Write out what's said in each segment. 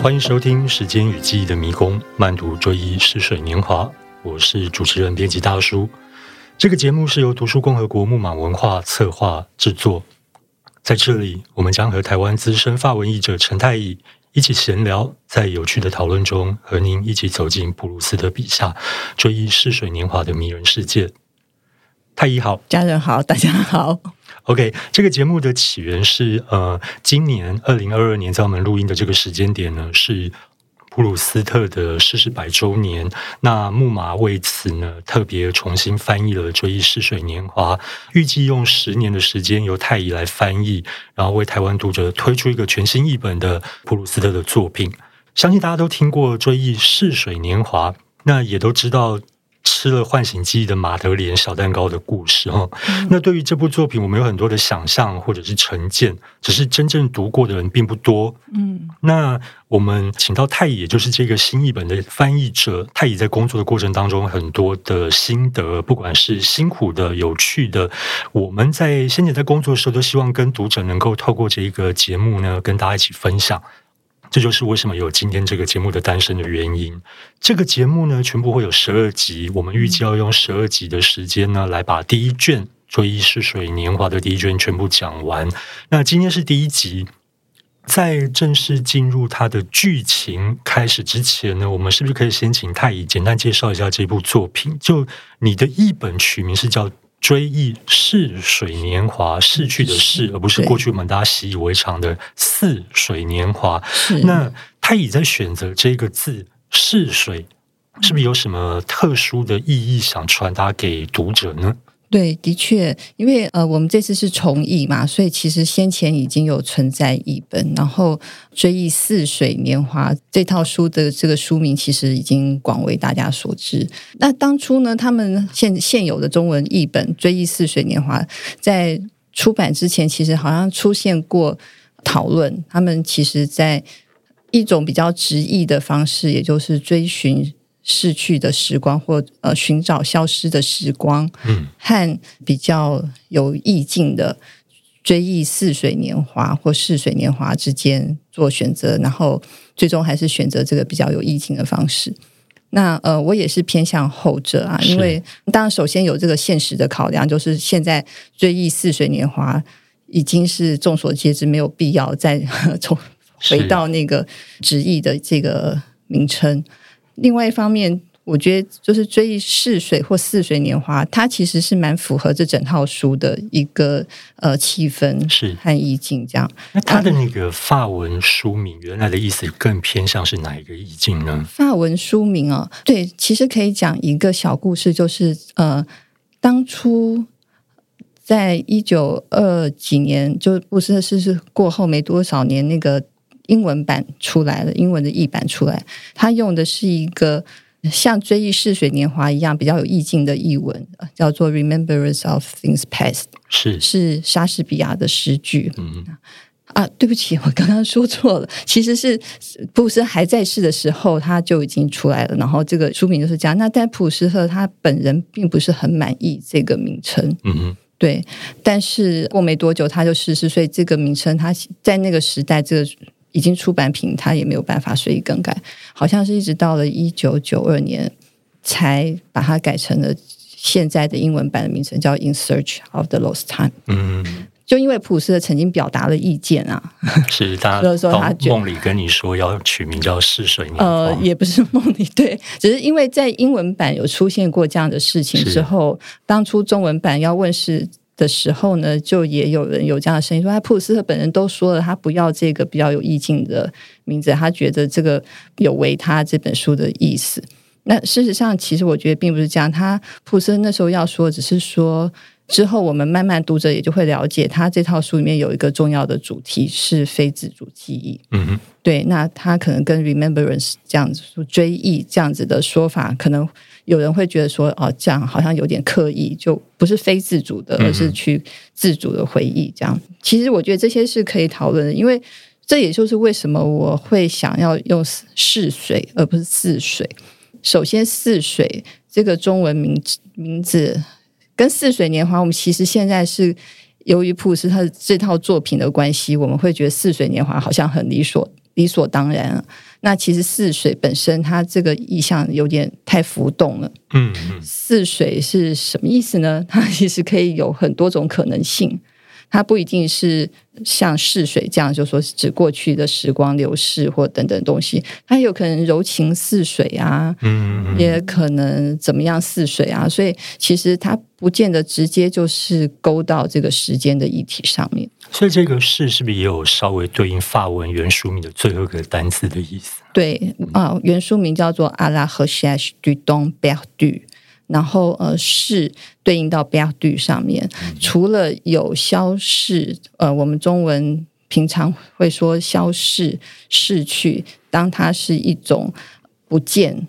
欢迎收听《时间与记忆的迷宫》，慢读追忆逝水年华。我是主持人编辑大叔。这个节目是由读书共和国木马文化策划制作。在这里，我们将和台湾资深发文译者陈太乙一起闲聊，在有趣的讨论中，和您一起走进普鲁斯特笔下追忆逝水年华的迷人世界。太乙好，家人好，大家好。OK，这个节目的起源是呃，今年二零二二年，在我们录音的这个时间点呢，是普鲁斯特的逝世百周年。那木马为此呢，特别重新翻译了《追忆逝水年华》，预计用十年的时间由太乙来翻译，然后为台湾读者推出一个全新译本的普鲁斯特的作品。相信大家都听过《追忆逝水年华》，那也都知道。吃了唤醒记忆的马德莲小蛋糕的故事哈，那对于这部作品，我们有很多的想象或者是成见，只是真正读过的人并不多。嗯，那我们请到太乙，也就是这个新译本的翻译者，太乙在工作的过程当中很多的心得，不管是辛苦的、有趣的，我们在先前在工作的时候，都希望跟读者能够透过这一个节目呢，跟大家一起分享。这就是为什么有今天这个节目的诞生的原因。这个节目呢，全部会有十二集，我们预计要用十二集的时间呢，来把第一卷《追忆似水年华》的第一卷全部讲完。那今天是第一集，在正式进入它的剧情开始之前呢，我们是不是可以先请太乙简单介绍一下这部作品？就你的译本取名是叫？追忆逝水年华，逝去的逝，而不是过去我们大家习以为常的似水年华。那他已在选择这个字“逝水”，是不是有什么特殊的意义想传达给读者呢？对，的确，因为呃，我们这次是重译嘛，所以其实先前已经有存在译本。然后《追忆似水年华》这套书的这个书名其实已经广为大家所知。那当初呢，他们现现有的中文译本《追忆似水年华》在出版之前，其实好像出现过讨论。他们其实在一种比较直译的方式，也就是追寻。逝去的时光，或呃寻找消失的时光，嗯，和比较有意境的追忆似水年华或似水年华之间做选择，然后最终还是选择这个比较有意境的方式。那呃，我也是偏向后者啊，因为当然首先有这个现实的考量，就是现在追忆似水年华已经是众所皆知，没有必要再 从回到那个直译的这个名称。另外一方面，我觉得就是追忆逝水或似水年华，它其实是蛮符合这整套书的一个呃气氛是和意境这样。那它的那个法文书名原来的意思更偏向是哪一个意境呢？法文书名哦，对，其实可以讲一个小故事，就是呃，当初在一九二几年，就不是是是过后没多少年那个。英文版出来了，英文的译版出来，他用的是一个像《追忆似水年华》一样比较有意境的译文，叫做《Remembrance of Things Past》，是是莎士比亚的诗句。嗯啊，对不起，我刚刚说错了，其实是普鲁斯还在世的时候他就已经出来了，然后这个书名就是这样。那但普鲁斯特他本人并不是很满意这个名称，嗯哼，对。但是过没多久他就逝世，所以这个名称他在那个时代这个。已经出版品，他也没有办法随意更改，好像是一直到了一九九二年才把它改成了现在的英文版的名称，叫《In Search of the Lost Time》。嗯，就因为普鲁斯特曾经表达了意见啊，是 他说他梦里跟你说要取名叫《逝水。呃，也不是梦里，对，只是因为在英文版有出现过这样的事情之后，当初中文版要问世。的时候呢，就也有人有这样的声音说，他普鲁斯特本人都说了，他不要这个比较有意境的名字，他觉得这个有违他这本书的意思。那事实上，其实我觉得并不是这样。他普鲁斯特那时候要说，只是说之后我们慢慢读者也就会了解，他这套书里面有一个重要的主题是非自主记忆。嗯哼，对，那他可能跟 remembrance 这样子说追忆这样子的说法，可能。有人会觉得说，哦，这样好像有点刻意，就不是非自主的，而是去自主的回忆。这样，其实我觉得这些是可以讨论的，因为这也就是为什么我会想要用“试水”而不是“似水”。首先，“似水”这个中文名名字跟“似水年华”，我们其实现在是由于普鲁斯特这套作品的关系，我们会觉得“似水年华”好像很理所。理所当然。那其实似水本身，它这个意象有点太浮动了。嗯嗯，似水是什么意思呢？它其实可以有很多种可能性。它不一定是像逝水这样，就说指过去的时光流逝或等等东西，它有可能柔情似水啊，嗯，也可能怎么样似水啊，所以其实它不见得直接就是勾到这个时间的议题上面。所以这个逝是不是也有稍微对应法文原书名的最后一个单词的意思？对啊，原书名叫做《À la recherche du temps perdu》。然后呃，是对应到 perdu 上面，除了有消逝，呃，我们中文平常会说消逝、逝去，当它是一种不见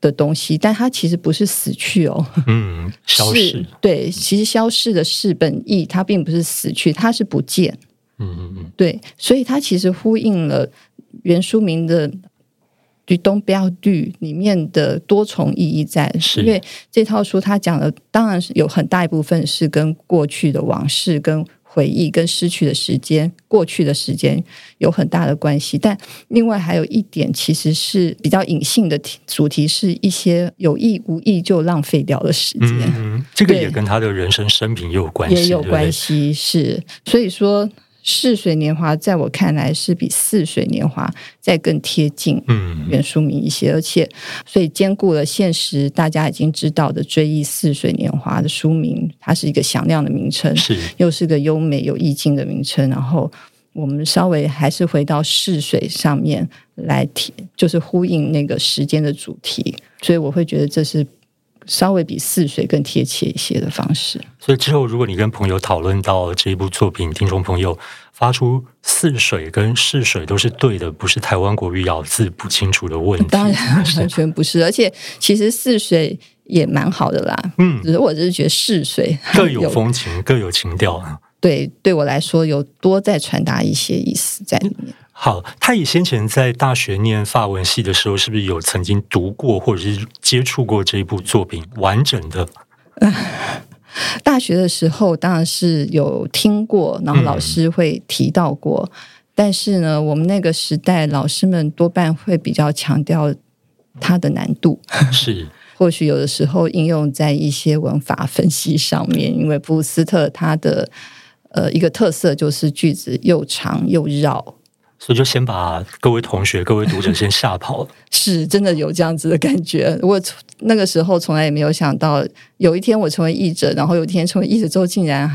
的东西，但它其实不是死去哦。嗯，消逝。对，其实消逝的逝本意，它并不是死去，它是不见。嗯嗯嗯。对，所以它其实呼应了原书名的。Du temps perdu 里面的多重意义在，是因为这套书它讲的当然是有很大一部分是跟过去的往事、跟回忆、跟失去的时间、过去的时间有很大的关系，但另外还有一点其实是比较隐性的主题，是一些有意无意就浪费掉的时间。嗯，这个也跟他的人生生平也有关系，也有关系，是所以说。逝水年华在我看来是比似水年华再更贴近原书名一些，嗯、而且所以兼顾了现实大家已经知道的追忆似水年华的书名，它是一个响亮的名称，是又是个优美有意境的名称。然后我们稍微还是回到逝水上面来提，就是呼应那个时间的主题，所以我会觉得这是。稍微比似水更贴切一些的方式。所以之后，如果你跟朋友讨论到这一部作品，听众朋友发出似水跟逝水都是对的，不是台湾国语咬字不清楚的问题。当然 完全不是，而且其实似水也蛮好的啦。嗯，只是我只是觉得逝水 各有风情，各有情调啊。对，对我来说有多再传达一些意思在里面。好，他以先前在大学念法文系的时候，是不是有曾经读过或者是接触过这一部作品完整的？大学的时候当然是有听过，然后老师会提到过，嗯、但是呢，我们那个时代老师们多半会比较强调它的难度，是 或许有的时候应用在一些文法分析上面，因为普鲁斯特他的呃一个特色就是句子又长又绕。所以就先把各位同学、各位读者先吓跑了，是真的有这样子的感觉。我那个时候从来也没有想到，有一天我成为译者，然后有一天成为译者之后，竟然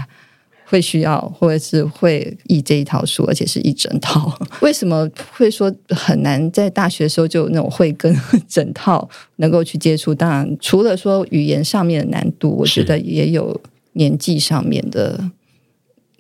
会需要或者是会译这一套书，而且是一整套。为什么会说很难？在大学的时候就有那种会跟整套能够去接触。当然，除了说语言上面的难度，我觉得也有年纪上面的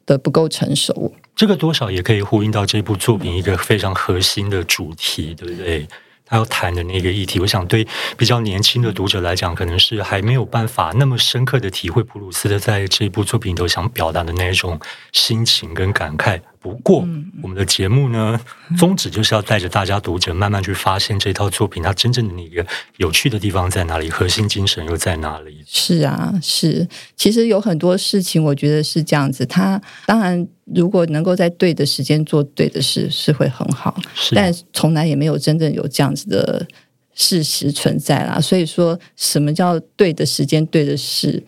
的不够成熟。这个多少也可以呼应到这部作品一个非常核心的主题，对不对？他要谈的那个议题，我想对比较年轻的读者来讲，可能是还没有办法那么深刻的体会普鲁斯特在这部作品里头想表达的那种心情跟感慨。不过，我们的节目呢，宗旨就是要带着大家读者慢慢去发现这套作品它真正的那个有趣的地方在哪里，核心精神又在哪里。是啊，是。其实有很多事情，我觉得是这样子。它当然，如果能够在对的时间做对的事，是会很好。是。但从来也没有真正有这样子的事实存在啦。所以说什么叫对的时间、对的事？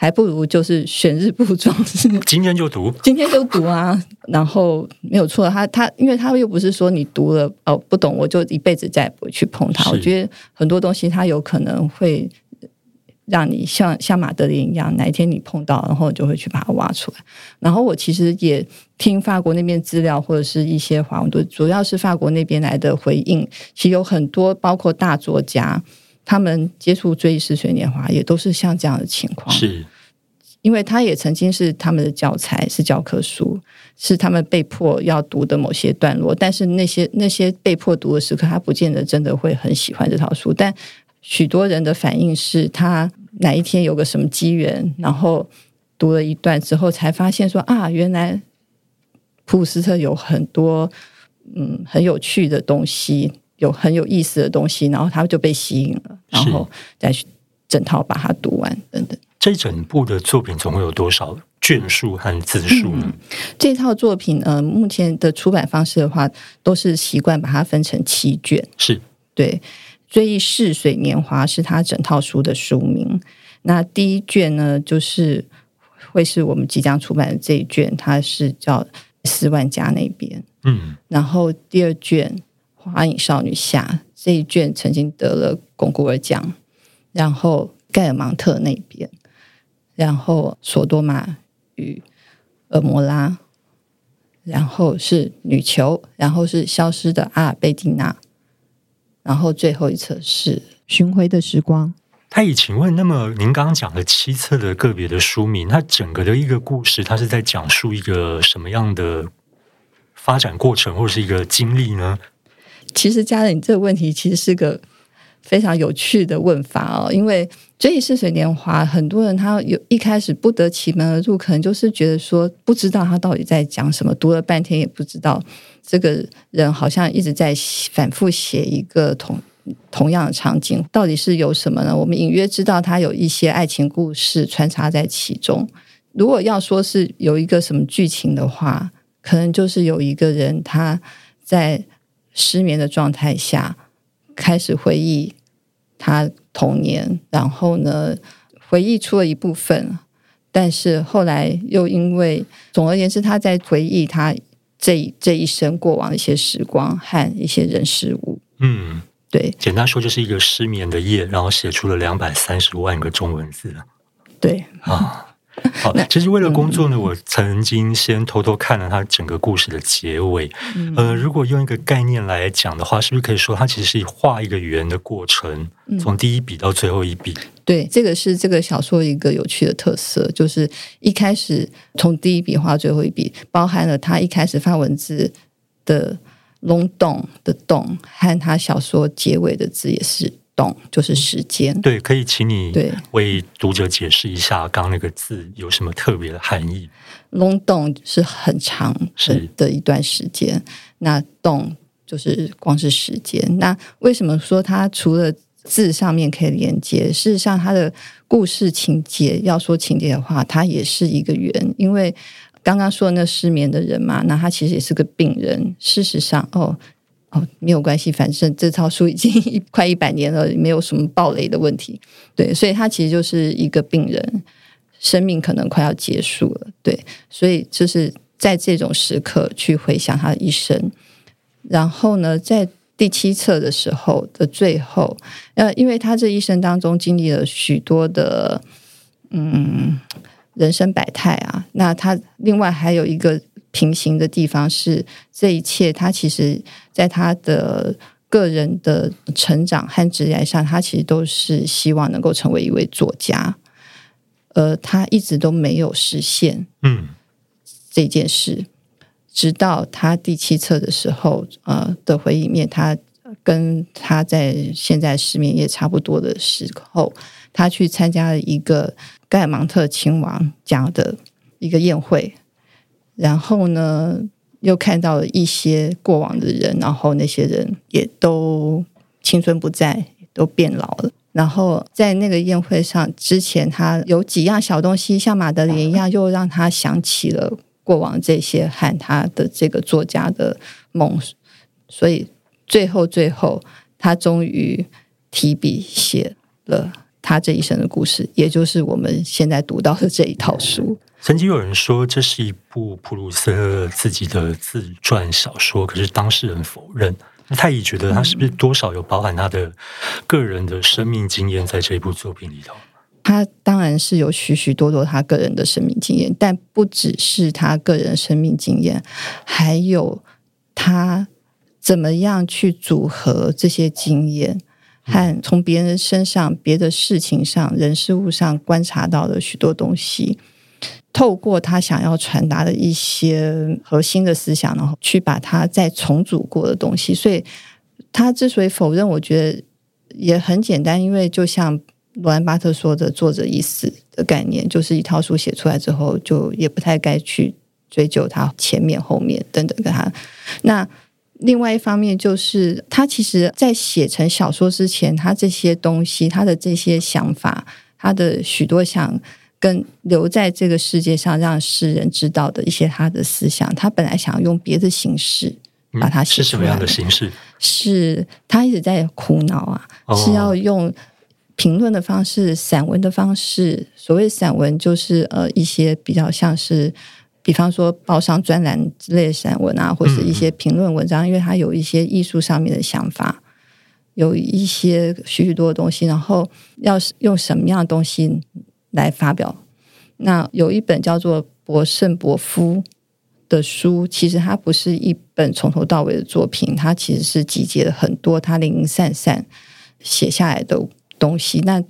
还不如就是选日不撞，今天就读，今天就读啊，然后没有错。他他，因为他又不是说你读了哦不懂，我就一辈子再也不会去碰它。我觉得很多东西它有可能会让你像像马德琳一样，哪一天你碰到，然后你就会去把它挖出来。然后我其实也听法国那边资料或者是一些华文，都主要是法国那边来的回应，其实有很多包括大作家。他们接触《追忆似水年华》也都是像这样的情况，是，因为他也曾经是他们的教材，是教科书，是他们被迫要读的某些段落。但是那些那些被迫读的时刻，他不见得真的会很喜欢这套书。但许多人的反应是他哪一天有个什么机缘，然后读了一段之后，才发现说啊，原来普鲁斯特有很多嗯很有趣的东西。有很有意思的东西，然后他就被吸引了，然后再去整套把它读完等等。这整部的作品总共有多少卷数和字数呢？嗯，这套作品呃，目前的出版方式的话，都是习惯把它分成七卷。是对，《追忆似水年华》是他整套书的书名。那第一卷呢，就是会是我们即将出版的这一卷，它是叫斯万家那边。嗯，然后第二卷《花影少女下》这一卷曾经得了龚古尔奖。然后盖尔芒特那边，然后索多玛与蛾摩拉，然后是女囚，然后是消失的阿尔贝蒂娜，然后最后一册是巡回的时光。太乙，请问，那么您刚刚讲的七册的个别的书名，它整个的一个故事，它是在讲述一个什么样的发展过程，或是一个经历呢？其实，嘉乐，你这个问题其实是个。非常有趣的问法哦，因为《追忆似水年华》，很多人他有一开始不得其门而入，可能就是觉得说不知道他到底在讲什么，读了半天也不知道这个人好像一直在反复写一个同同样的场景，到底是有什么呢？我们隐约知道他有一些爱情故事穿插在其中。如果要说是有一个什么剧情的话，可能就是有一个人他在失眠的状态下。开始回忆他童年，然后呢，回忆出了一部分，但是后来又因为，总而言之，他在回忆他这这一生过往的一些时光和一些人事物。嗯，对，简单说就是一个失眠的夜，然后写出了两百三十万个中文字。对啊。好，其实为了工作呢，嗯、我曾经先偷偷看了他整个故事的结尾。嗯、呃，如果用一个概念来讲的话，是不是可以说它其实是画一个圆的过程，从第一笔到最后一笔？对，这个是这个小说一个有趣的特色，就是一开始从第一笔画最后一笔，包含了他一开始发文字的“隆洞”的“洞”，和他小说结尾的字也是。动就是时间，对，可以请你对为读者解释一下，刚刚那个字有什么特别的含义？long 动是很长的的一段时间，那动就是光是时间。那为什么说它除了字上面可以连接？事实上，它的故事情节要说情节的话，它也是一个圆，因为刚刚说的那失眠的人嘛，那他其实也是个病人。事实上，哦。哦，没有关系，反正这套书已经 一快一百年了，没有什么暴雷的问题。对，所以他其实就是一个病人，生命可能快要结束了。对，所以就是在这种时刻去回想他的一生。然后呢，在第七册的时候的最后，呃，因为他这一生当中经历了许多的嗯人生百态啊，那他另外还有一个。平行的地方是这一切，他其实在他的个人的成长和职业上，他其实都是希望能够成为一位作家，而他一直都没有实现。嗯，这件事，嗯、直到他第七册的时候，呃的回忆面，他跟他在现在失眠也差不多的时候，他去参加了一个盖尔芒特亲王讲的一个宴会。然后呢，又看到了一些过往的人，然后那些人也都青春不在，都变老了。然后在那个宴会上之前，他有几样小东西，像玛德莲一样，又让他想起了过往这些和他的这个作家的梦。所以最后，最后，他终于提笔写了他这一生的故事，也就是我们现在读到的这一套书。曾经有人说这是一部普鲁斯特自己的自传小说，可是当事人否认。那太乙觉得他是不是多少有包含他的个人的生命经验在这一部作品里头？他当然是有许许多多他个人的生命经验，但不只是他个人的生命经验，还有他怎么样去组合这些经验，和从别人身上、别的事情上、人事物上观察到的许多东西。透过他想要传达的一些核心的思想，然后去把它再重组过的东西。所以，他之所以否认，我觉得也很简单，因为就像罗兰巴特说的“作者已死”的概念，就是一套书写出来之后，就也不太该去追究他前面、后面等等跟他。那另外一方面，就是他其实在写成小说之前，他这些东西，他的这些想法，他的许多想。跟留在这个世界上让世人知道的一些他的思想。他本来想要用别的形式把它写出来，是什么样的形式？是他一直在苦恼啊，哦、是要用评论的方式、散文的方式。所谓散文，就是呃一些比较像是。比方说报上专栏之类的散文啊，或是一些评论文章，嗯、因为他有一些艺术上面的想法，有一些许许多的东西，然后要用什么样的东西来发表？那有一本叫做博圣博夫的书，其实它不是一本从头到尾的作品，它其实是集结了很多他零零散散写下来的东西。那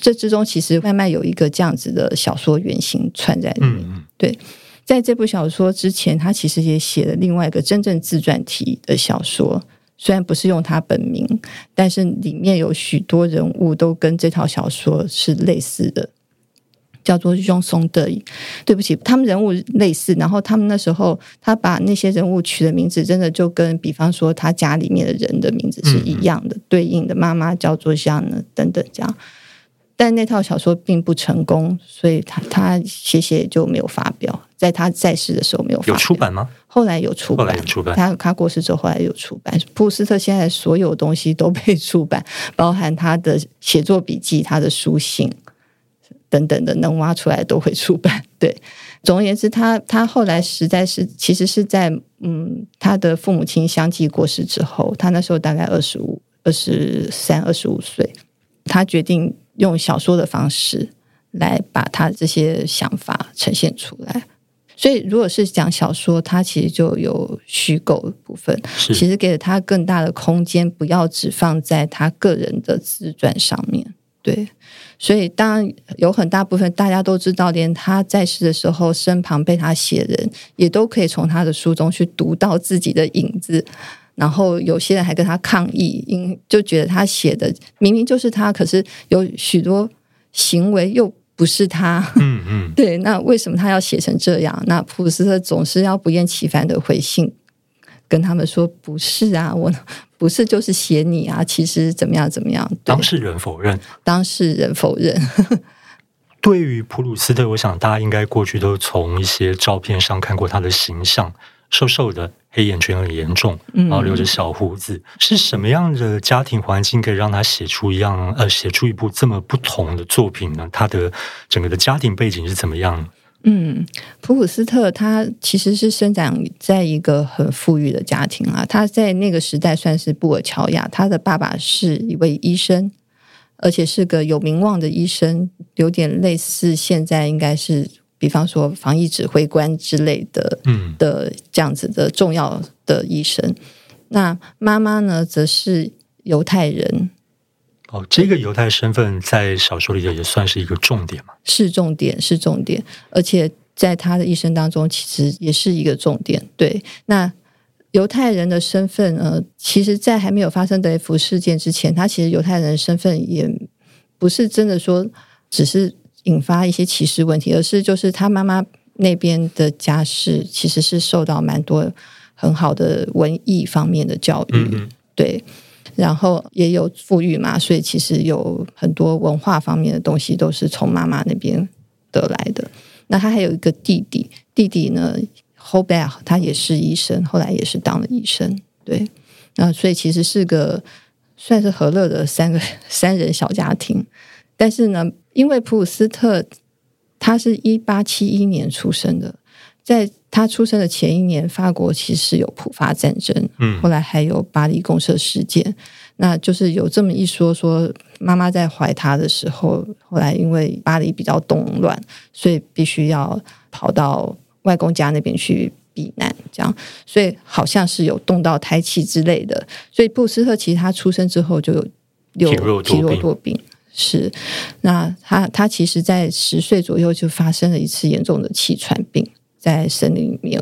这之中其实慢慢有一个这样子的小说原型串在里面，嗯、对。在这部小说之前，他其实也写了另外一个真正自传体的小说，虽然不是用他本名，但是里面有许多人物都跟这套小说是类似的，叫做《用松的》。对不起，他们人物类似，然后他们那时候他把那些人物取的名字，真的就跟比方说他家里面的人的名字是一样的，嗯、对应的妈妈叫做像呢等等这样。但那套小说并不成功，所以他他写写就没有发表。在他在世的时候没有发表。有出版吗？后来有出版。后来有出版。他他过世之后，后来有出版。普鲁斯特现在所有东西都被出版，包含他的写作笔记、他的书信等等的，能挖出来都会出版。对，总而言之，他他后来实在是，其实是在嗯，他的父母亲相继过世之后，他那时候大概二十五、二十三、二十五岁，他决定。用小说的方式来把他这些想法呈现出来，所以如果是讲小说，它其实就有虚构的部分，其实给了他更大的空间，不要只放在他个人的自传上面。对，所以当然有很大部分大家都知道，连他在世的时候，身旁被他写人也都可以从他的书中去读到自己的影子。然后有些人还跟他抗议，因就觉得他写的明明就是他，可是有许多行为又不是他。嗯嗯，对，那为什么他要写成这样？那普鲁斯特总是要不厌其烦的回信，跟他们说不是啊，我不是就是写你啊，其实怎么样怎么样？当事人否认，当事人否认。对于普鲁斯特，我想大家应该过去都从一些照片上看过他的形象。瘦瘦的，黑眼圈很严重，然后留着小胡子，嗯、是什么样的家庭环境可以让他写出一样呃，写出一部这么不同的作品呢？他的整个的家庭背景是怎么样？嗯，普鲁斯特他其实是生长在一个很富裕的家庭啊，他在那个时代算是布尔乔亚，他的爸爸是一位医生，而且是个有名望的医生，有点类似现在应该是。比方说，防疫指挥官之类的，嗯，的这样子的重要的医生。那妈妈呢，则是犹太人。哦，这个犹太身份在小说里头也算是一个重点嘛？是重点，是重点，而且在他的一生当中，其实也是一个重点。对，那犹太人的身份，呃，其实，在还没有发生德雷福事件之前，他其实犹太人的身份也不是真的说只是。引发一些歧视问题，而是就是他妈妈那边的家世其实是受到蛮多很好的文艺方面的教育，嗯嗯对，然后也有富裕嘛，所以其实有很多文化方面的东西都是从妈妈那边得来的。那他还有一个弟弟，弟弟呢 h o b e l 他也是医生，后来也是当了医生，对，那所以其实是个算是和乐的三个 三人小家庭，但是呢。因为普鲁斯特他是一八七一年出生的，在他出生的前一年，法国其实有普法战争，嗯，后来还有巴黎公社事件，那就是有这么一说，说妈妈在怀他的时候，后来因为巴黎比较动乱，所以必须要跑到外公家那边去避难，这样，所以好像是有动到胎气之类的，所以布鲁斯特其实他出生之后就有有体弱多病。是，那他他其实，在十岁左右就发生了一次严重的气喘病，在森林里面，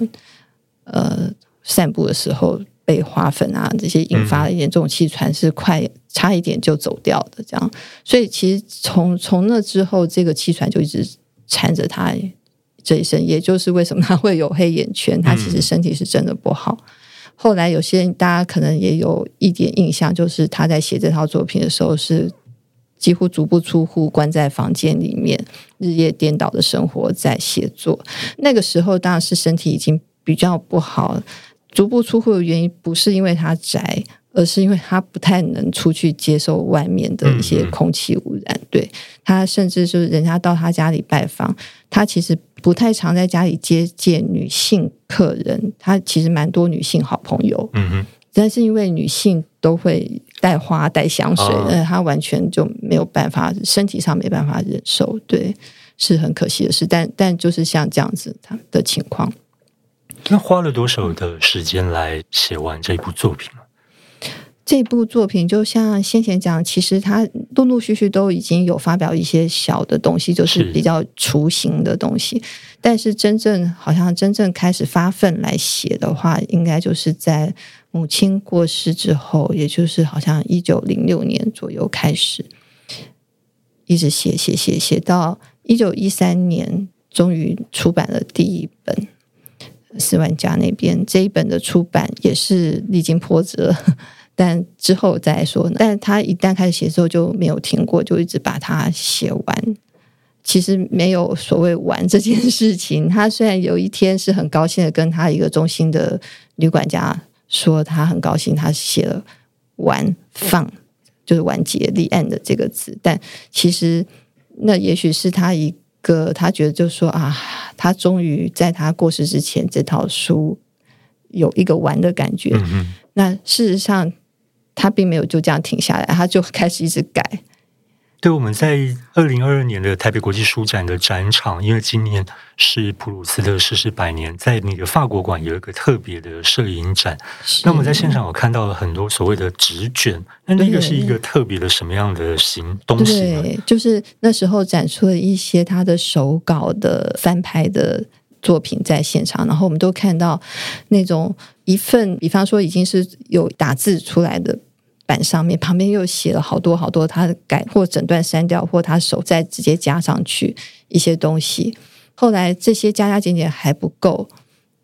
呃，散步的时候被花粉啊这些引发了严重气喘，是快差一点就走掉的这样。所以其实从从那之后，这个气喘就一直缠着他这一生，也就是为什么他会有黑眼圈，他其实身体是真的不好。后来有些人大家可能也有一点印象，就是他在写这套作品的时候是。几乎足不出户，关在房间里面，日夜颠倒的生活在写作。那个时候当然是身体已经比较不好，足不出户的原因不是因为他宅，而是因为他不太能出去接受外面的一些空气污染。嗯嗯对，他甚至就是人家到他家里拜访，他其实不太常在家里接见女性客人，他其实蛮多女性好朋友。嗯哼，但是因为女性都会带花带香水，那、哦、他完全就没有办法，身体上没办法忍受，对，是很可惜的事。但但就是像这样子他的情况，那花了多少的时间来写完这部作品？这部作品就像先前讲，其实他陆陆续续都已经有发表一些小的东西，就是比较雏形的东西。是但是真正好像真正开始发奋来写的话，应该就是在母亲过世之后，也就是好像一九零六年左右开始，一直写写写写到一九一三年，终于出版了第一本。四万家那边这一本的出版也是历经波折。但之后再说呢，但他一旦开始写之后就没有停过，就一直把它写完。其实没有所谓完这件事情。他虽然有一天是很高兴的跟他一个中心的女管家说，他很高兴他写了完放，就是完结立案的这个字，但其实那也许是他一个他觉得就是说啊，他终于在他过世之前这套书有一个完的感觉。嗯。那事实上。他并没有就这样停下来，他就开始一直改。对，我们在二零二二年的台北国际书展的展场，因为今年是普鲁斯特逝世百年，在那个法国馆有一个特别的摄影展。那我们在现场有看到了很多所谓的纸卷，那那个是一个特别的什么样的形东西？对，就是那时候展出了一些他的手稿的翻拍的。作品在现场，然后我们都看到那种一份，比方说已经是有打字出来的板上面，旁边又写了好多好多他改或整段删掉，或他手再直接加上去一些东西。后来这些加加减减还不够，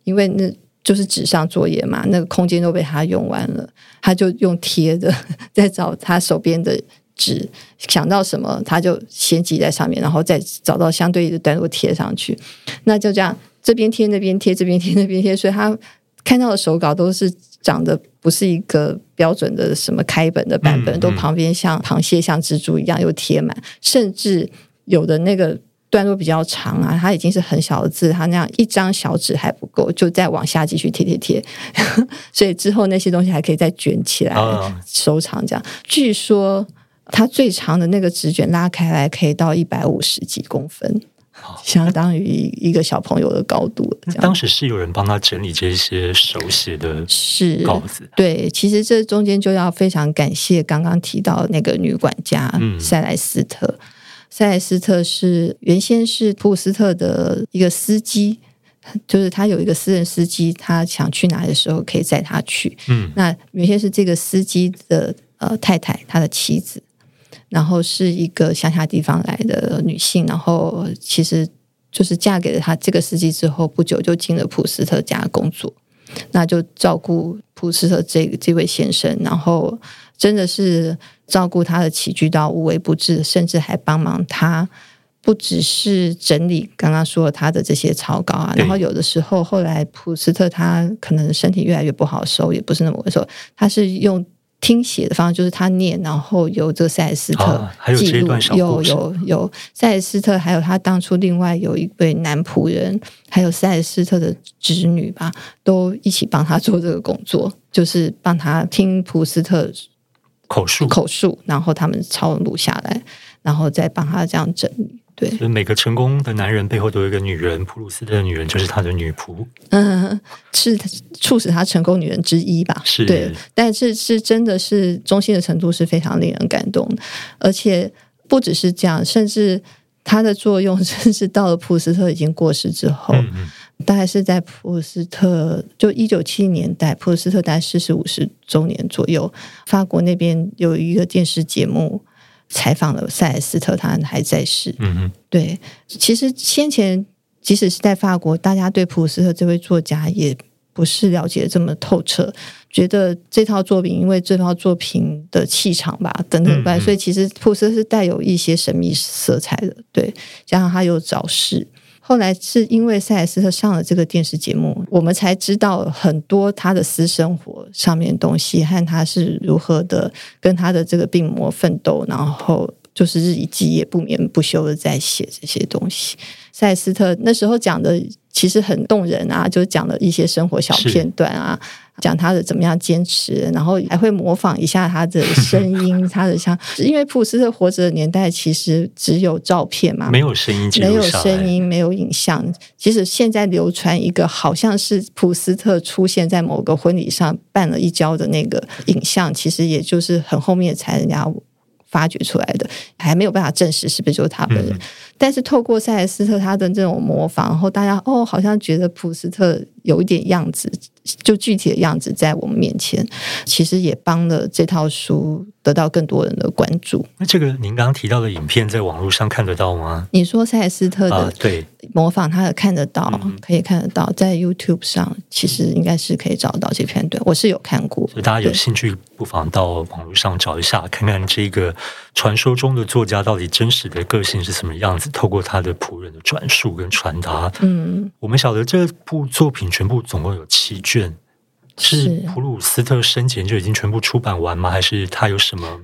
因为那就是纸上作业嘛，那个空间都被他用完了，他就用贴的 在找他手边的。纸想到什么，他就先挤在上面，然后再找到相对应的段落贴上去。那就这样，这边贴那边贴，这边贴那边贴。所以他看到的手稿都是长得不是一个标准的什么开本的版本，嗯嗯、都旁边像螃蟹、像蜘蛛一样又贴满，甚至有的那个段落比较长啊，它已经是很小的字，它那样一张小纸还不够，就再往下继续贴贴贴。所以之后那些东西还可以再卷起来收藏。这样，哦、据说。它最长的那个纸卷拉开来可以到一百五十几公分，相当于一个小朋友的高度。当时是有人帮他整理这些手写的是稿子，是对。其实这中间就要非常感谢刚刚提到那个女管家塞莱斯特。嗯、塞莱斯特是原先是普鲁斯特的一个司机，就是他有一个私人司机，他想去哪里的时候可以载他去。嗯，那原先是这个司机的呃太太，他的妻子。然后是一个乡下地方来的女性，然后其实就是嫁给了他这个司机之后，不久就进了普斯特家工作，那就照顾普斯特这这位先生，然后真的是照顾他的起居到无微不至，甚至还帮忙他，不只是整理刚刚说他的这些草稿啊，然后有的时候后来普斯特他可能身体越来越不好受，也不是那么回事，他是用。听写的方式就是他念，然后由这个塞斯特记录。啊、有有有塞斯特，还有他当初另外有一位男仆人，还有塞斯特的侄女吧，都一起帮他做这个工作，就是帮他听普斯特口述口述，然后他们抄录下来，然后再帮他这样整理。对，所以每个成功的男人背后都有一个女人，普鲁斯特的女人就是他的女仆，嗯，是促使他成功女人之一吧？是，对，但是是真的是忠心的程度是非常令人感动，而且不只是这样，甚至他的作用，甚至到了普鲁斯特已经过世之后，嗯嗯大概是在普鲁斯特就一九七零年代，普鲁斯特大概四十五十周年左右，法国那边有一个电视节目。采访了塞莱斯特，他还在世。嗯哼，对，其实先前即使是在法国，大家对普鲁斯特这位作家也不是了解这么透彻，觉得这套作品因为这套作品的气场吧等等吧，所以其实普鲁斯特是带有一些神秘色彩的。对，加上他有早逝。后来是因为塞斯特上了这个电视节目，我们才知道很多他的私生活上面的东西，和他是如何的跟他的这个病魔奋斗，然后就是日以继夜、不眠不休的在写这些东西。塞斯特那时候讲的其实很动人啊，就讲了一些生活小片段啊。讲他的怎么样坚持，然后还会模仿一下他的声音，他的像，因为普斯特活着的年代其实只有照片嘛，没有声音，没有声音，没有影像。其实现在流传一个好像是普斯特出现在某个婚礼上绊了一跤的那个影像，其实也就是很后面才人家发掘出来的，还没有办法证实是不是就是他本人。嗯、但是透过塞莱斯特他的这种模仿，然后大家哦，好像觉得普斯特有一点样子。就具体的样子在我们面前，其实也帮了这套书得到更多人的关注。那这个您刚刚提到的影片，在网络上看得到吗？你说塞莱斯特的对模仿，他的看得到，啊、可以看得到，在 YouTube 上其实应该是可以找到这片段。我是有看过，所以大家有兴趣不妨到网络上找一下，看看这个传说中的作家到底真实的个性是什么样子。透过他的仆人的转述跟传达，嗯，我们晓得这部作品全部总共有七卷。是普鲁斯特生前就已经全部出版完吗？还是他有什么？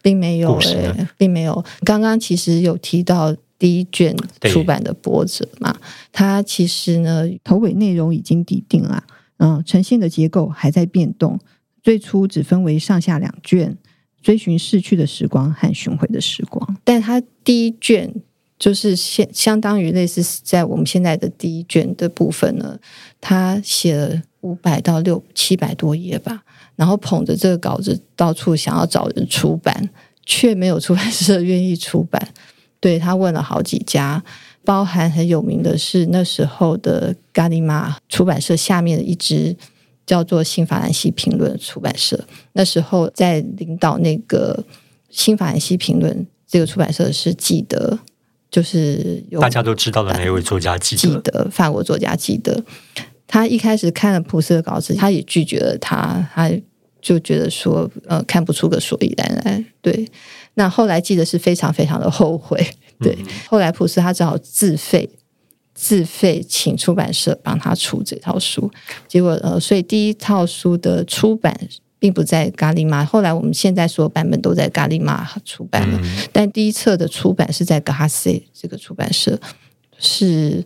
并没有、欸，并没有。刚刚其实有提到第一卷出版的波折嘛，它其实呢头尾内容已经底定了，嗯，呈现的结构还在变动。最初只分为上下两卷，追寻逝去的时光和寻回的时光。但它第一卷就是相相当于类似在我们现在的第一卷的部分呢，他写了。五百到六七百多页吧，然后捧着这个稿子到处想要找人出版，却没有出版社愿意出版。对，他问了好几家，包含很有名的是那时候的伽利玛出版社下面的一支叫做新法兰西评论出版社。那时候在领导那个新法兰西评论这个出版社是记得，就是有大家都知道的那一位作家记得，记得，法国作家记得。他一开始看了普斯的稿子，他也拒绝了他，他就觉得说，呃，看不出个所以然来。对，那后来记得是非常非常的后悔。对，嗯、后来普斯他只好自费自费请出版社帮他出这套书。结果，呃，所以第一套书的出版并不在咖喱玛，后来我们现在所有版本都在咖喱玛出版了，嗯、但第一册的出版是在格哈塞这个出版社是。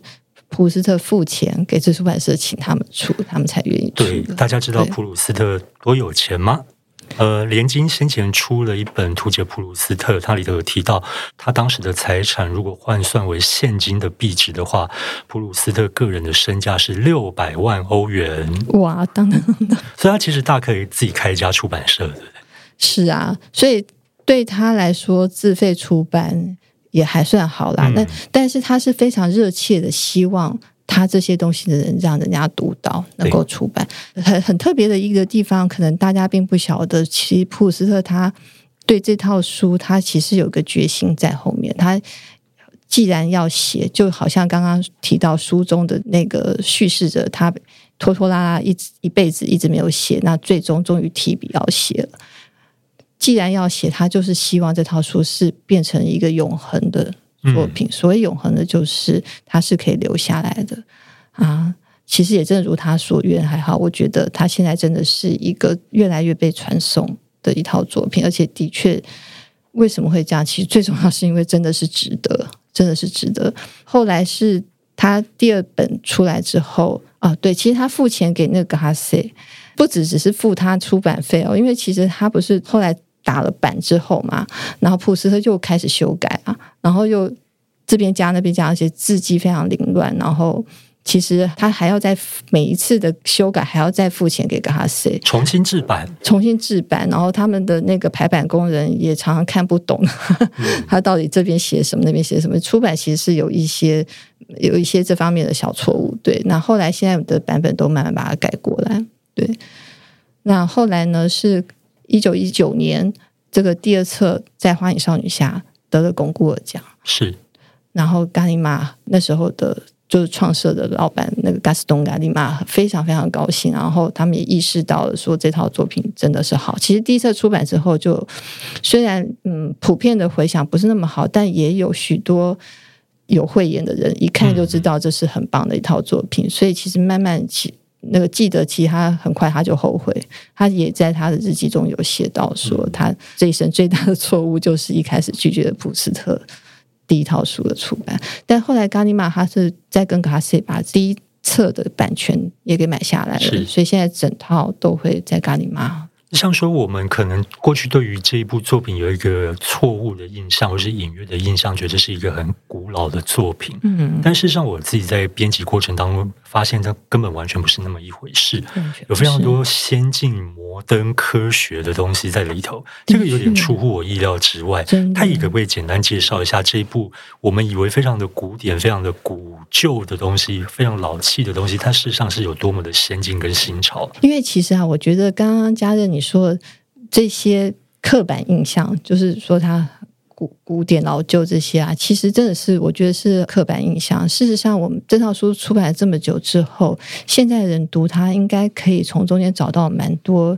普鲁斯特付钱给这出版社，请他们出，他们才愿意出。对，大家知道普鲁斯特多有钱吗？呃，联经先前出了一本图解普鲁斯特，它里头有提到，他当时的财产如果换算为现金的币值的话，普鲁斯特个人的身价是六百万欧元。哇，当然，所以他其实大可以自己开一家出版社，对不对？是啊，所以对他来说，自费出版。也还算好啦，那、嗯、但是他是非常热切的希望他这些东西的人让人家读到，能够出版。很很特别的一个地方，可能大家并不晓得，其实普鲁斯特他对这套书，他其实有个决心在后面。他既然要写，就好像刚刚提到书中的那个叙事者，他拖拖拉拉一一辈子一直没有写，那最终终于提笔要写了。既然要写，他就是希望这套书是变成一个永恒的作品。嗯、所以永恒的，就是它是可以留下来的啊。其实也正如他所愿，还好，我觉得他现在真的是一个越来越被传颂的一套作品，而且的确，为什么会这样？其实最重要是因为真的是值得，真的是值得。后来是他第二本出来之后啊，对，其实他付钱给那个哈塞，不只只是付他出版费哦，因为其实他不是后来。打了版之后嘛，然后普斯特就开始修改啊，然后又这边加那边加，而且字迹非常凌乱。然后其实他还要在每一次的修改还要再付钱给格哈塞，重新制版，重新制版。然后他们的那个排版工人也常常看不懂，嗯、他到底这边写什么，那边写什么。出版其实是有一些有一些这方面的小错误。对，那后来现在的版本都慢慢把它改过来。对，那后来呢是。一九一九年，这个第二册在《花影少女》下得了巩固尔奖，是。然后伽利玛那时候的就是创设的老板那个 Gaston Gallimard 非常非常高兴，然后他们也意识到了说这套作品真的是好。其实第一册出版之后就，就虽然嗯普遍的回响不是那么好，但也有许多有慧眼的人一看就知道这是很棒的一套作品。嗯、所以其实慢慢其那个记得，其实他很快他就后悔，他也在他的日记中有写到说，他这一生最大的错误就是一开始拒绝了普斯特。第一套书的出版，但后来伽尼玛他是在跟卡西把第一册的版权也给买下来了，所以现在整套都会在伽尼玛。像说，我们可能过去对于这一部作品有一个错误的印象，或是隐约的印象，觉得这是一个很古老的作品。嗯，但事实上，我自己在编辑过程当中发现，它根本完全不是那么一回事，有非常多先进、摩登、科学的东西在里头。这个有点出乎我意料之外。他也可不可以简单介绍一下这一部我们以为非常的古典、非常的古旧的东西，非常老气的东西，它事实上是有多么的先进跟新潮？因为其实啊，我觉得刚刚嘉任你。你说这些刻板印象，就是说它古古典老旧这些啊，其实真的是我觉得是刻板印象。事实上，我们这套书出版了这么久之后，现在人读它，应该可以从中间找到蛮多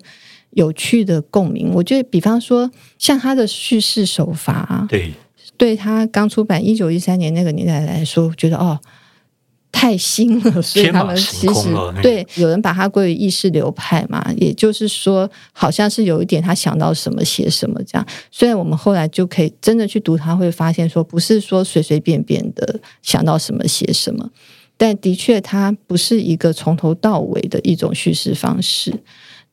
有趣的共鸣。我觉得，比方说像他的叙事手法，对，对他刚出版一九一三年那个年代来说，我觉得哦。太新了，所以他们其实对有人把它归于意识流派嘛，也就是说，好像是有一点他想到什么写什么这样。虽然我们后来就可以真的去读，他会发现说，不是说随随便便的想到什么写什么，但的确，它不是一个从头到尾的一种叙事方式。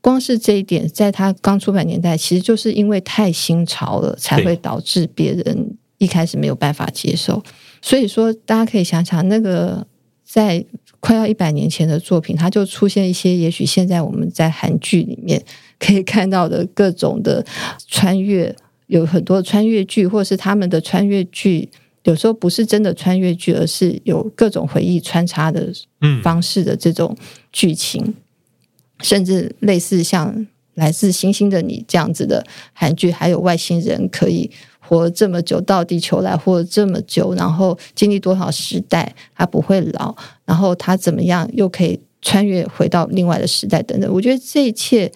光是这一点，在他刚出版年代，其实就是因为太新潮了，才会导致别人一开始没有办法接受。所以说，大家可以想想那个。在快要一百年前的作品，它就出现一些，也许现在我们在韩剧里面可以看到的各种的穿越，有很多穿越剧，或是他们的穿越剧，有时候不是真的穿越剧，而是有各种回忆穿插的方式的这种剧情，嗯、甚至类似像《来自星星的你》这样子的韩剧，还有外星人可以。活这么久到地球来，活这么久，然后经历多少时代，他不会老，然后他怎么样又可以穿越回到另外的时代等等。我觉得这一切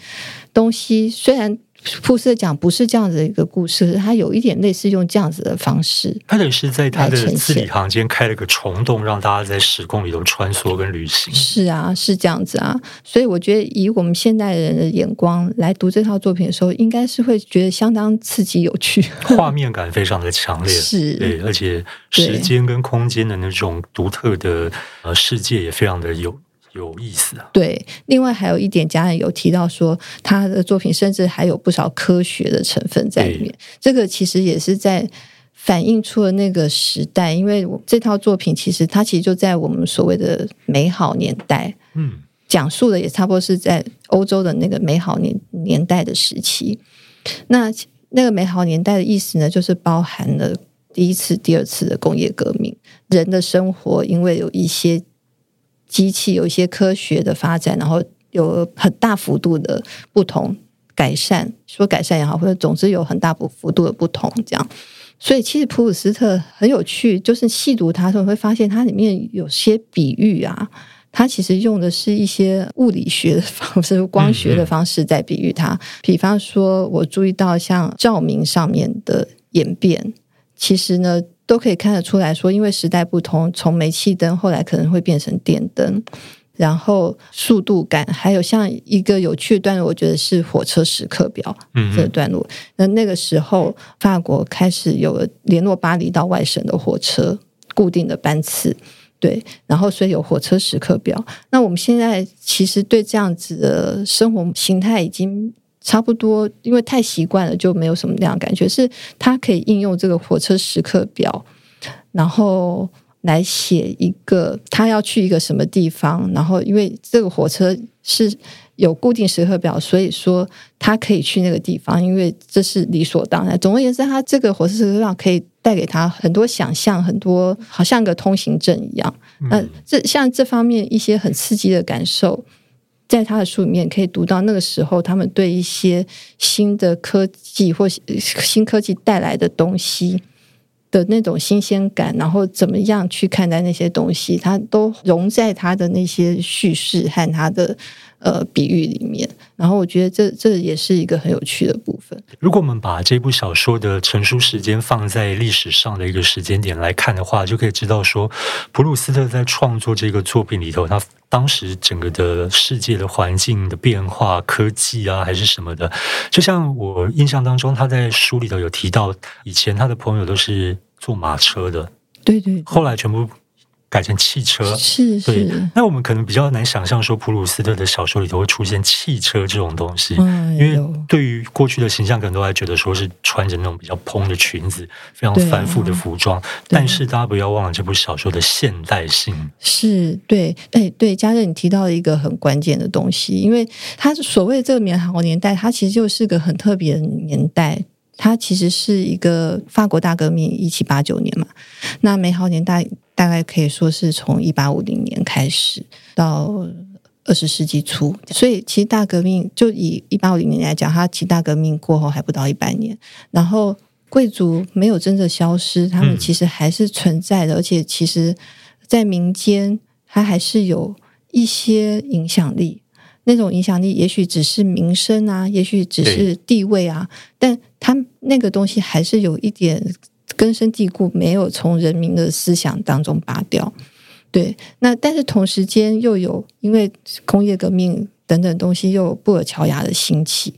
东西虽然。普斯讲不是这样子的一个故事，他有一点类似用这样子的方式，他等于是在他的字里行间开了个虫洞，让大家在时空里头穿梭跟旅行。是啊，是这样子啊，所以我觉得以我们现代人的眼光来读这套作品的时候，应该是会觉得相当刺激有趣，画面感非常的强烈，是，对，而且时间跟空间的那种独特的呃世界也非常的有。有意思啊！对，另外还有一点，家人有提到说，他的作品甚至还有不少科学的成分在里面。这个其实也是在反映出了那个时代，因为这套作品其实它其实就在我们所谓的美好年代，嗯，讲述的也差不多是在欧洲的那个美好年年代的时期。那那个美好年代的意思呢，就是包含了第一次、第二次的工业革命，人的生活因为有一些。机器有一些科学的发展，然后有很大幅度的不同改善，说改善也好，或者总之有很大幅度的不同，这样。所以其实普鲁斯特很有趣，就是细读它的时候会发现，它里面有些比喻啊，它其实用的是一些物理学的方式、光学的方式在比喻它。比方说，我注意到像照明上面的演变，其实呢。都可以看得出来说，因为时代不同，从煤气灯后来可能会变成电灯，然后速度感，还有像一个有趣的段落，我觉得是火车时刻表这个段落。那、嗯、那个时候，法国开始有了联络巴黎到外省的火车固定的班次，对，然后所以有火车时刻表。那我们现在其实对这样子的生活形态已经。差不多，因为太习惯了，就没有什么那样感觉。是他可以应用这个火车时刻表，然后来写一个他要去一个什么地方，然后因为这个火车是有固定时刻表，所以说他可以去那个地方，因为这是理所当然。总而言之，他这个火车时刻表可以带给他很多想象，很多好像个通行证一样。那这像这方面一些很刺激的感受。在他的书里面可以读到那个时候，他们对一些新的科技或新科技带来的东西的那种新鲜感，然后怎么样去看待那些东西，他都融在他的那些叙事和他的呃比喻里面。然后我觉得这这也是一个很有趣的部分。如果我们把这部小说的成书时间放在历史上的一个时间点来看的话，就可以知道说，普鲁斯特在创作这个作品里头，他当时整个的世界的环境的变化、科技啊，还是什么的，就像我印象当中，他在书里头有提到，以前他的朋友都是。坐马车的，对对，后来全部改成汽车，是是。对，那我们可能比较难想象说，普鲁斯特的小说里头会出现汽车这种东西，嗯、因为对于过去的形象，可能都还觉得说是穿着那种比较蓬的裙子，非常繁复的服装。啊、但是大家不要忘了这部小说的现代性，是对，哎对，嘉乐你提到了一个很关键的东西，因为它所谓的这个美好年代，它其实就是个很特别的年代。它其实是一个法国大革命，一七八九年嘛。那美好年代大概可以说是从一八五零年开始到二十世纪初，所以其实大革命就以一八五零年来讲，它其实大革命过后还不到一百年。然后贵族没有真的消失，他们其实还是存在的，而且其实在民间，它还是有一些影响力。那种影响力，也许只是名声啊，也许只是地位啊，但他那个东西还是有一点根深蒂固，没有从人民的思想当中拔掉。对，那但是同时间又有因为工业革命等等东西，又有布尔乔亚的兴起。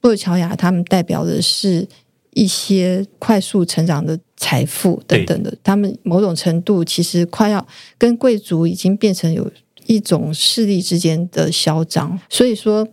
布尔乔亚他们代表的是一些快速成长的财富等等的，他们某种程度其实快要跟贵族已经变成有。一种势力之间的嚣张，所以说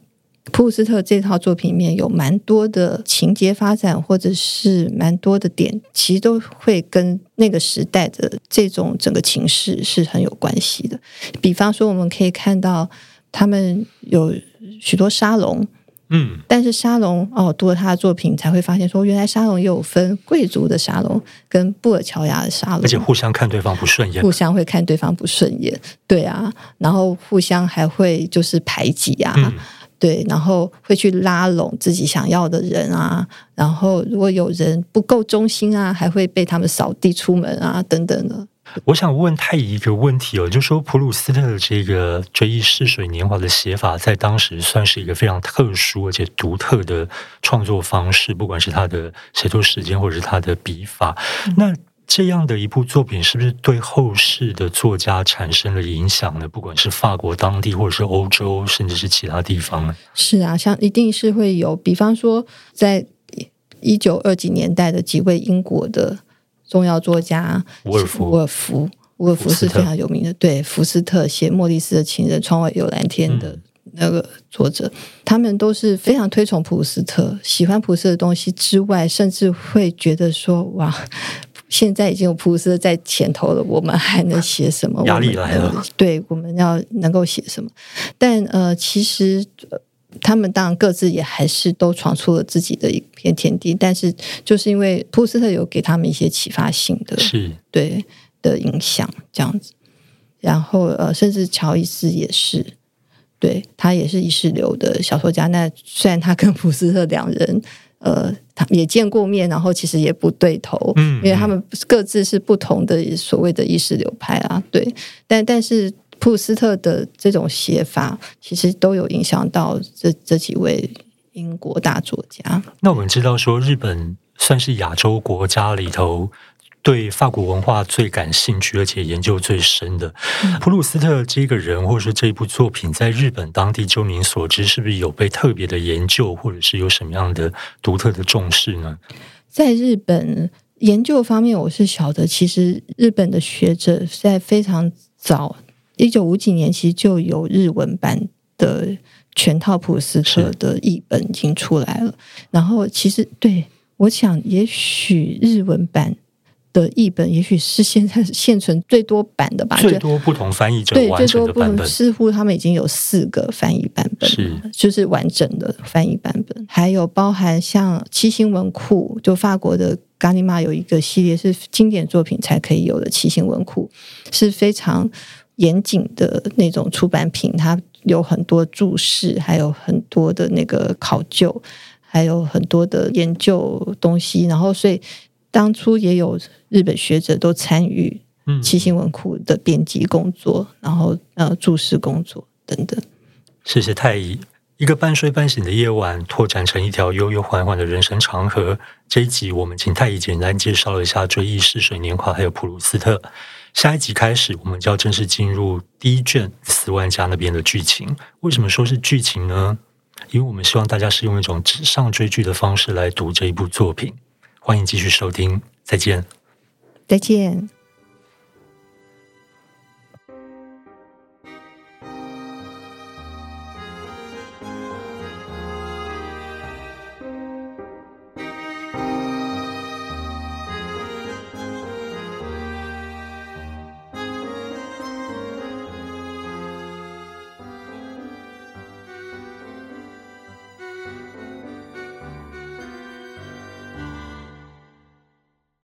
普鲁斯特这套作品里面有蛮多的情节发展，或者是蛮多的点，其实都会跟那个时代的这种整个情势是很有关系的。比方说，我们可以看到他们有许多沙龙。嗯，但是沙龙哦，读了他的作品才会发现说，原来沙龙也有分贵族的沙龙跟布尔乔亚的沙龙，而且互相看对方不顺眼，互相会看对方不顺眼，对啊，然后互相还会就是排挤啊，嗯、对，然后会去拉拢自己想要的人啊，然后如果有人不够忠心啊，还会被他们扫地出门啊，等等的。我想问太乙一个问题哦，就是说普鲁斯特的这个《追忆似水年华》的写法，在当时算是一个非常特殊而且独特的创作方式，不管是他的写作时间，或者是他的笔法。嗯、那这样的一部作品，是不是对后世的作家产生了影响呢？不管是法国当地，或者是欧洲，甚至是其他地方呢？是啊，像一定是会有，比方说在一九二几年代的几位英国的。重要作家伍尔夫，伍尔夫，伍尔夫是非常有名的。对，福斯特写《莫里斯的情人》《窗外有蓝天》的那个作者，嗯、他们都是非常推崇普鲁斯特，喜欢普鲁斯特的东西之外，甚至会觉得说：“哇，现在已经有普鲁斯特在前头了，我们还能写什么？压力来了。对，我们要能够写什么？但呃，其实。他们当然各自也还是都闯出了自己的一片天地，但是就是因为普鲁斯特有给他们一些启发性的，是对的影响这样子。然后呃，甚至乔伊斯也是，对他也是意识流的小说家。那虽然他跟普鲁斯特两人呃，他也见过面，然后其实也不对头，嗯，因为他们各自是不同的所谓的意识流派啊，对，但但是。普鲁斯特的这种写法，其实都有影响到这这几位英国大作家。那我们知道说，日本算是亚洲国家里头对法国文化最感兴趣，而且研究最深的。嗯、普鲁斯特这个人，或者说这一部作品，在日本当地，就您所知，是不是有被特别的研究，或者是有什么样的独特的重视呢？在日本研究方面，我是晓得，其实日本的学者在非常早。一九五几年，其实就有日文版的全套普鲁斯特的译本已经出来了。然后，其实对我想，也许日文版的译本，也许是现在 现存最多版的吧。最多不同翻译者对最多不同，似乎他们已经有四个翻译版本，是就是完整的翻译版本。还有包含像七星文库，就法国的伽利玛有一个系列是经典作品才可以有的七星文库，是非常。严谨的那种出版品，它有很多注释，还有很多的那个考究，还有很多的研究东西。然后，所以当初也有日本学者都参与七星文库的编辑工作，然后呃注释工作等等。谢谢太乙。一个半睡半醒的夜晚，拓展成一条悠悠缓缓的人生长河。这一集我们请太乙简单介绍了一下《追忆似水年华》还有普鲁斯特。下一集开始，我们就要正式进入第一卷斯万家那边的剧情。为什么说是剧情呢？因为我们希望大家是用一种纸上追剧的方式来读这一部作品。欢迎继续收听，再见，再见。